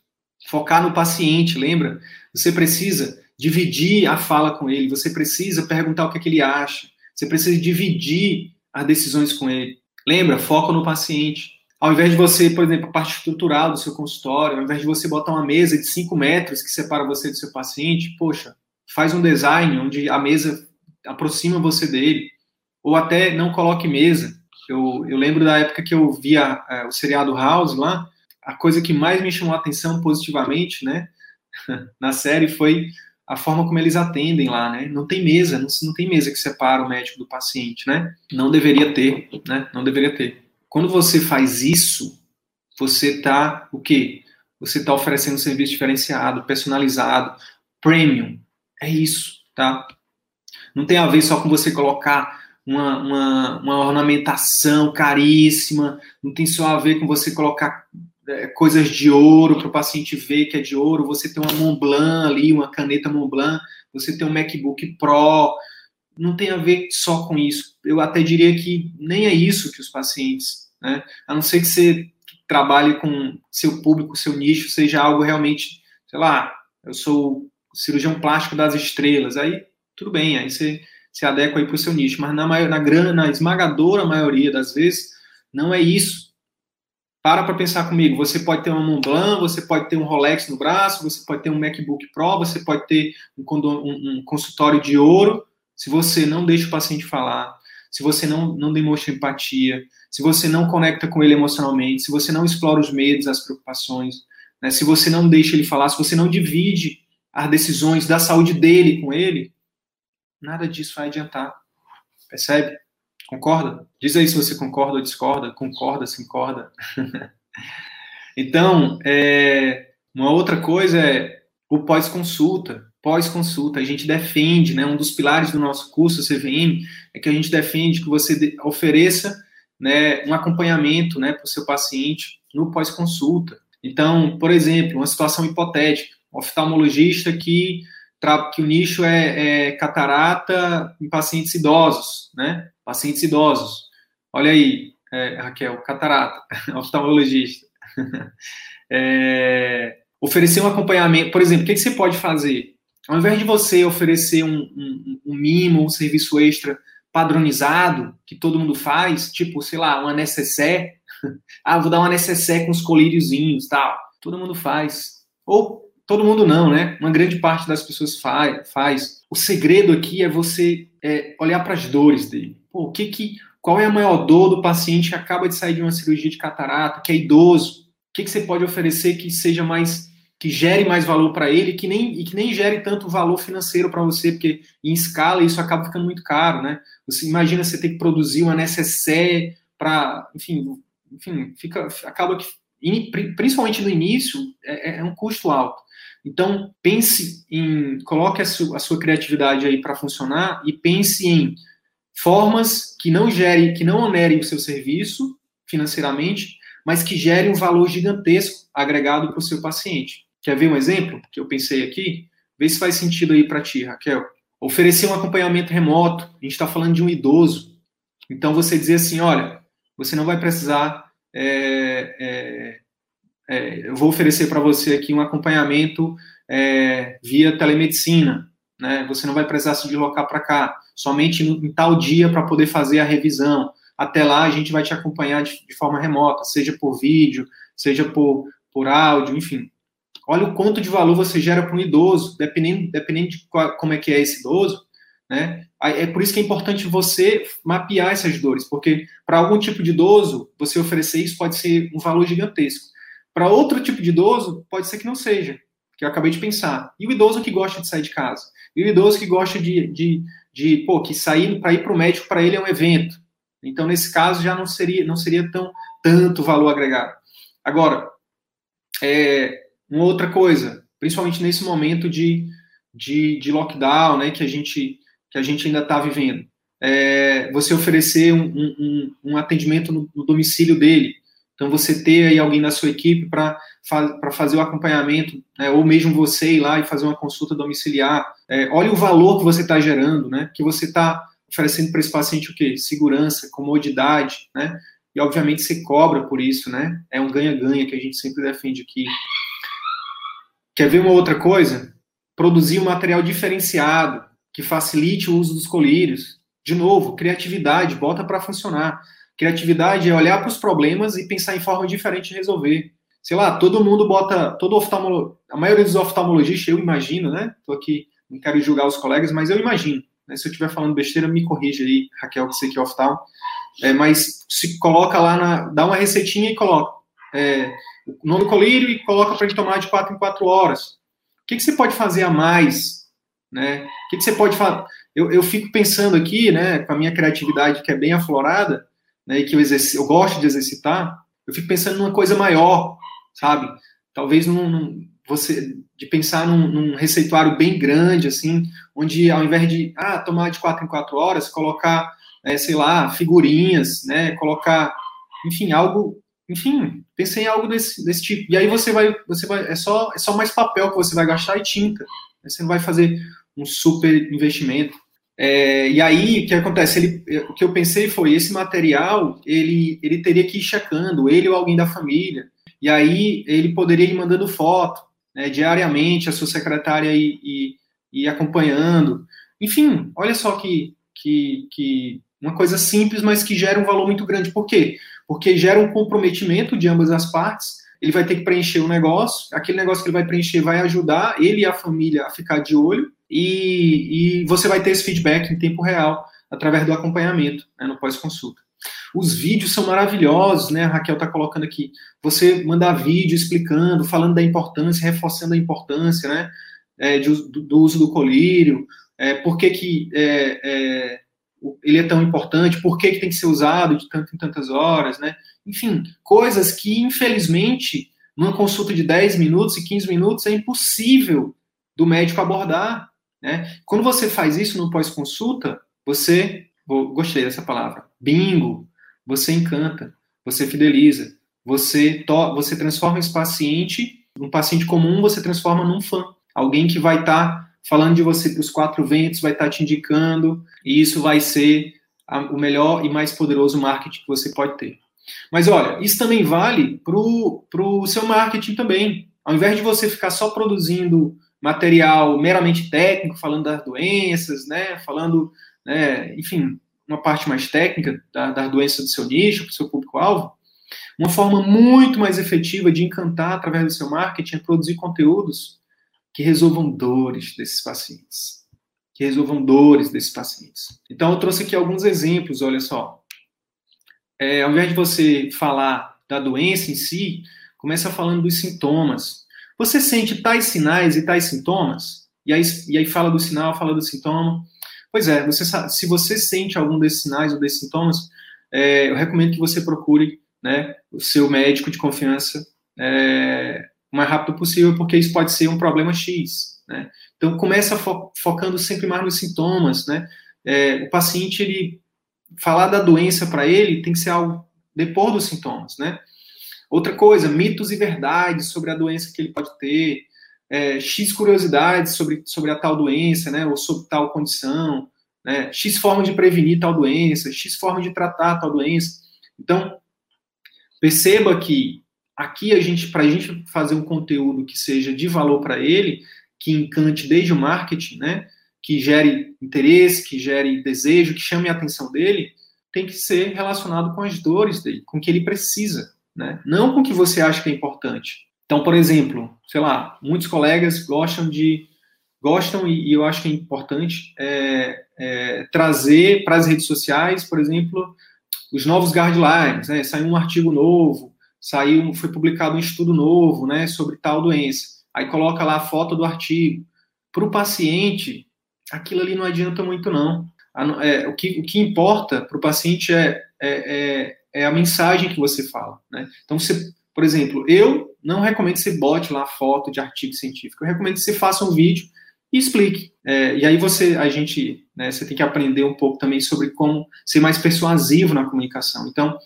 Focar no paciente, lembra? Você precisa dividir a fala com ele, você precisa perguntar o que, é que ele acha, você precisa dividir as decisões com ele. Lembra? Foca no paciente. Ao invés de você, por exemplo, a parte estrutural do seu consultório, ao invés de você botar uma mesa de 5 metros que separa você do seu paciente, poxa, faz um design onde a mesa aproxima você dele, ou até não coloque mesa. Eu, eu lembro da época que eu via é, o seriado House lá, a coisa que mais me chamou a atenção positivamente, né, na série foi a forma como eles atendem lá, né? Não tem mesa, não, não tem mesa que separa o médico do paciente, né? Não deveria ter, né? Não deveria ter. Quando você faz isso, você está o quê? Você está oferecendo um serviço diferenciado, personalizado, premium. É isso, tá? Não tem a ver só com você colocar uma, uma, uma ornamentação caríssima, não tem só a ver com você colocar é, coisas de ouro para o paciente ver que é de ouro, você tem uma Montblanc ali, uma caneta Montblanc, você tem um MacBook Pro, não tem a ver só com isso. Eu até diria que nem é isso que os pacientes, né? A não ser que você trabalhe com seu público, seu nicho, seja algo realmente, sei lá, eu sou cirurgião plástico das estrelas, aí tudo bem, aí você se adequa aí para o seu nicho, mas na, maior, na grana, na esmagadora maioria das vezes, não é isso. Para para pensar comigo, você pode ter uma Montblanc, você pode ter um Rolex no braço, você pode ter um MacBook Pro, você pode ter um, um, um consultório de ouro, se você não deixa o paciente falar, se você não, não demonstra empatia, se você não conecta com ele emocionalmente, se você não explora os medos, as preocupações, né, se você não deixa ele falar, se você não divide as decisões da saúde dele com ele, nada disso vai adiantar. Percebe? Concorda? Diz aí se você concorda ou discorda. Concorda, se concorda. então, é, uma outra coisa é o pós-consulta pós-consulta. A gente defende, né, um dos pilares do nosso curso CVM é que a gente defende que você ofereça né, um acompanhamento né, para o seu paciente no pós-consulta. Então, por exemplo, uma situação hipotética, um oftalmologista que, que o nicho é, é catarata em pacientes idosos, né? Pacientes idosos. Olha aí, é, Raquel, catarata, oftalmologista. é, oferecer um acompanhamento, por exemplo, o que, que, você pode fazer? Ao invés de você oferecer um, um, um mimo, um serviço extra padronizado, que todo mundo faz, tipo, sei lá, uma necessaire, ah, vou dar uma necessaire com os colíriozinhos tal, todo mundo faz. Ou todo mundo não, né? Uma grande parte das pessoas faz. O segredo aqui é você é, olhar para as dores dele. Pô, o que que qual é a maior dor do paciente que acaba de sair de uma cirurgia de catarata, que é idoso? O que, que você pode oferecer que seja mais, que gere mais valor para ele que nem, e que nem gere tanto valor financeiro para você, porque em escala isso acaba ficando muito caro, né? Você imagina você ter que produzir uma necessaire para, enfim, enfim, fica, acaba que, principalmente no início, é, é, é um custo alto. Então, pense em, coloque a, su, a sua criatividade aí para funcionar e pense em formas que não gerem, que não onerem o seu serviço financeiramente, mas que gerem um valor gigantesco agregado para o seu paciente. Quer ver um exemplo que eu pensei aqui? Vê se faz sentido aí para ti, Raquel. Oferecer um acompanhamento remoto. A gente está falando de um idoso. Então você dizer assim, olha, você não vai precisar. É, é, é, eu vou oferecer para você aqui um acompanhamento é, via telemedicina né? Você não vai precisar se deslocar para cá, somente em tal dia para poder fazer a revisão. Até lá a gente vai te acompanhar de, de forma remota, seja por vídeo, seja por, por áudio, enfim. Olha o quanto de valor você gera para um idoso, dependendo, dependendo de qual, como é que é esse idoso, né? É por isso que é importante você mapear essas dores, porque para algum tipo de idoso, você oferecer isso pode ser um valor gigantesco. Para outro tipo de idoso, pode ser que não seja, que eu acabei de pensar. E o idoso que gosta de sair de casa? E o idoso que gosta de, de, de pô, que sair para ir para o médico para ele é um evento. Então, nesse caso, já não seria, não seria tão tanto valor agregado. Agora, é, uma outra coisa, principalmente nesse momento de, de, de lockdown, né, que a gente, que a gente ainda está vivendo, é, você oferecer um, um, um atendimento no, no, domicílio dele. Então, você ter aí alguém da sua equipe para para fazer o acompanhamento, né, ou mesmo você ir lá e fazer uma consulta domiciliar. É, olha o valor que você está gerando, né, que você está oferecendo para esse paciente o quê? Segurança, comodidade, né? E obviamente você cobra por isso, né? É um ganha-ganha que a gente sempre defende aqui. Quer ver uma outra coisa? Produzir um material diferenciado que facilite o uso dos colírios. De novo, criatividade, bota para funcionar. Criatividade é olhar para os problemas e pensar em forma diferente de resolver sei lá, todo mundo bota, todo oftalmolo, a maioria dos oftalmologistas, eu imagino, né? Tô aqui, não quero julgar os colegas, mas eu imagino. Né? Se eu estiver falando besteira, me corrija aí, Raquel, que você que é oftalmo. É, mas se coloca lá, na, dá uma receitinha e coloca é, o nome colírio e coloca para ele tomar de 4 em 4 horas. O que, que você pode fazer a mais? Né? O que, que você pode fazer? Eu, eu fico pensando aqui, né, com a minha criatividade que é bem aflorada, né, e que eu, eu gosto de exercitar, eu fico pensando numa coisa maior, sabe? Talvez num, num você de pensar num, num, receituário bem grande, assim, onde ao invés de ah, tomar de quatro em quatro horas, colocar, é, sei lá, figurinhas, né? Colocar, enfim, algo, enfim, pensei em algo desse, desse tipo. E aí você vai, você vai, é só, é só mais papel que você vai gastar e tinta. Você não vai fazer um super investimento. É, e aí, o que acontece? Ele, o que eu pensei foi, esse material, ele, ele teria que ir checando, ele ou alguém da família, e aí ele poderia ir mandando foto né, diariamente, a sua secretária e, e, e, acompanhando. Enfim, olha só que, que, que uma coisa simples, mas que gera um valor muito grande. Por quê? Porque gera um comprometimento de ambas as partes. Ele vai ter que preencher o um negócio, aquele negócio que ele vai preencher vai ajudar ele e a família a ficar de olho, e, e você vai ter esse feedback em tempo real através do acompanhamento né, no pós-consulta. Os vídeos são maravilhosos, né? A Raquel está colocando aqui. Você mandar vídeo explicando, falando da importância, reforçando a importância, né? É, de, do, do, uso do colírio, é, por que, que é, é, ele é tão importante, por que, que tem que ser usado de tanto em tantas horas, né? Enfim, coisas que, infelizmente, numa consulta de 10 minutos e 15 minutos é impossível do médico abordar, né? Quando você faz isso no pós-consulta, você, gostei dessa palavra, bingo, você encanta, você fideliza, você, você transforma esse paciente, um paciente comum, você transforma num fã. Alguém que vai estar tá falando de você para os quatro ventos, vai estar tá te indicando, e isso vai ser a, o melhor e mais poderoso marketing que você pode ter. Mas olha, isso também vale para o seu marketing também. Ao invés de você ficar só produzindo material meramente técnico, falando das doenças, né, falando, né, enfim, uma parte mais técnica da, das doenças do seu nicho, para o seu público-alvo, uma forma muito mais efetiva de encantar através do seu marketing é produzir conteúdos que resolvam dores desses pacientes. Que resolvam dores desses pacientes. Então, eu trouxe aqui alguns exemplos, olha só. É, ao invés de você falar da doença em si, começa falando dos sintomas. Você sente tais sinais e tais sintomas? E aí, e aí fala do sinal, fala do sintoma. Pois é, você, se você sente algum desses sinais ou desses sintomas, é, eu recomendo que você procure né, o seu médico de confiança é, o mais rápido possível, porque isso pode ser um problema X. Né? Então, começa fo focando sempre mais nos sintomas. Né? É, o paciente, ele falar da doença para ele tem que ser algo depois dos sintomas. Né? Outra coisa, mitos e verdades sobre a doença que ele pode ter, é, X curiosidades sobre, sobre a tal doença, né, ou sobre tal condição, né, X forma de prevenir tal doença, X forma de tratar tal doença. Então, Perceba que aqui a gente, para a gente fazer um conteúdo que seja de valor para ele, que encante desde o marketing, né, que gere interesse, que gere desejo, que chame a atenção dele, tem que ser relacionado com as dores dele, com o que ele precisa, né? Não com o que você acha que é importante. Então, por exemplo, sei lá, muitos colegas gostam de gostam e, e eu acho que é importante é, é, trazer para as redes sociais, por exemplo, os novos guidelines, né? Saiu um artigo novo, saiu, foi publicado um estudo novo, né, sobre tal doença. Aí coloca lá a foto do artigo. Para o paciente, aquilo ali não adianta muito, não. É, o, que, o que importa para o paciente é, é, é, é, a mensagem que você fala. Né? Então, você, por exemplo, eu não recomendo que você bote lá foto de artigo científico. Eu recomendo que você faça um vídeo e explique. É, e aí você, a gente, né, você tem que aprender um pouco também sobre como ser mais persuasivo na comunicação. Então,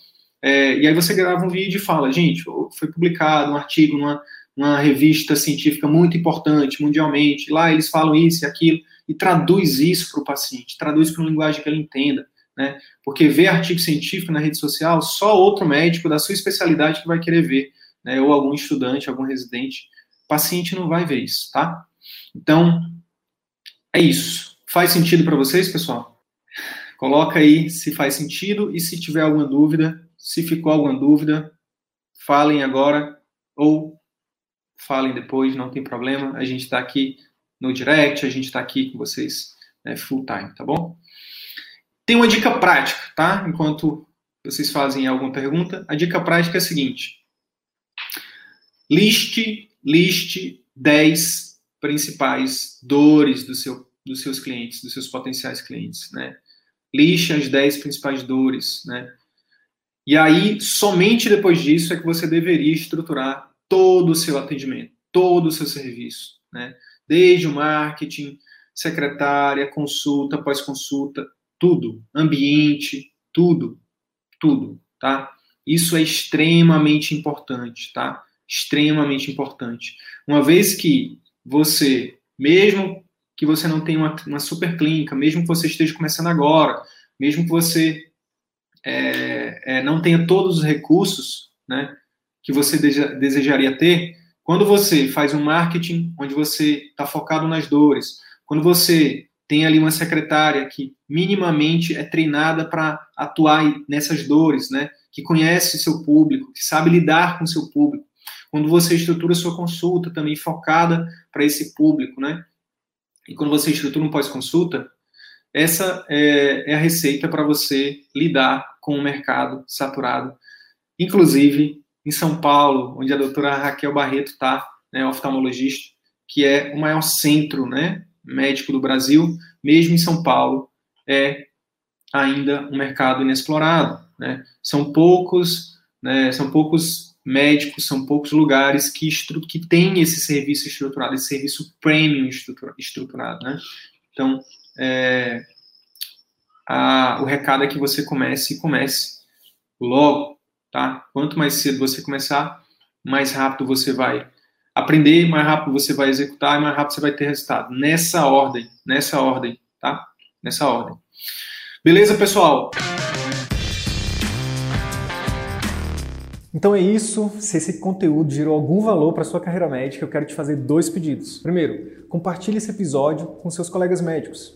é, e aí você grava um vídeo e fala, gente, foi publicado um artigo numa, numa revista científica muito importante mundialmente, lá eles falam isso e aquilo, e traduz isso para o paciente, traduz para uma linguagem que ele entenda. Né? Porque ver artigo científico na rede social, só outro médico da sua especialidade que vai querer ver, né? ou algum estudante, algum residente. O paciente não vai ver isso, tá? Então, é isso. Faz sentido para vocês, pessoal? Coloca aí se faz sentido e se tiver alguma dúvida, se ficou alguma dúvida, falem agora ou falem depois, não tem problema. A gente está aqui no direct, a gente está aqui com vocês né, full time, tá bom? Tem uma dica prática, tá? Enquanto vocês fazem alguma pergunta, a dica prática é a seguinte: liste, liste 10 principais dores do seu, dos seus clientes, dos seus potenciais clientes, né? Lixe as 10 principais dores, né? E aí, somente depois disso é que você deveria estruturar todo o seu atendimento, todo o seu serviço, né? Desde o marketing, secretária, consulta, pós-consulta, tudo, ambiente, tudo, tudo, tá? Isso é extremamente importante, tá? Extremamente importante. Uma vez que você, mesmo que você não tenha uma, uma super clínica, mesmo que você esteja começando agora, mesmo que você é, é, não tenha todos os recursos né, que você desejaria ter, quando você faz um marketing onde você está focado nas dores, quando você tem ali uma secretária que minimamente é treinada para atuar nessas dores, né, que conhece seu público, que sabe lidar com seu público, quando você estrutura sua consulta também focada para esse público, né? E quando você estrutura um pós-consulta, essa é, é a receita para você lidar com o mercado saturado. Inclusive, em São Paulo, onde a doutora Raquel Barreto está, né, oftalmologista, que é o maior centro né, médico do Brasil, mesmo em São Paulo, é ainda um mercado inexplorado. Né? São poucos, né, são poucos médicos, são poucos lugares que, que têm esse serviço estruturado, esse serviço premium estruturado, né? Então, é, a, o recado é que você comece e comece logo, tá? Quanto mais cedo você começar, mais rápido você vai aprender, mais rápido você vai executar e mais rápido você vai ter resultado. Nessa ordem, nessa ordem, tá? Nessa ordem. Beleza, pessoal? Então é isso. Se esse conteúdo gerou algum valor para sua carreira médica, eu quero te fazer dois pedidos. Primeiro, compartilhe esse episódio com seus colegas médicos,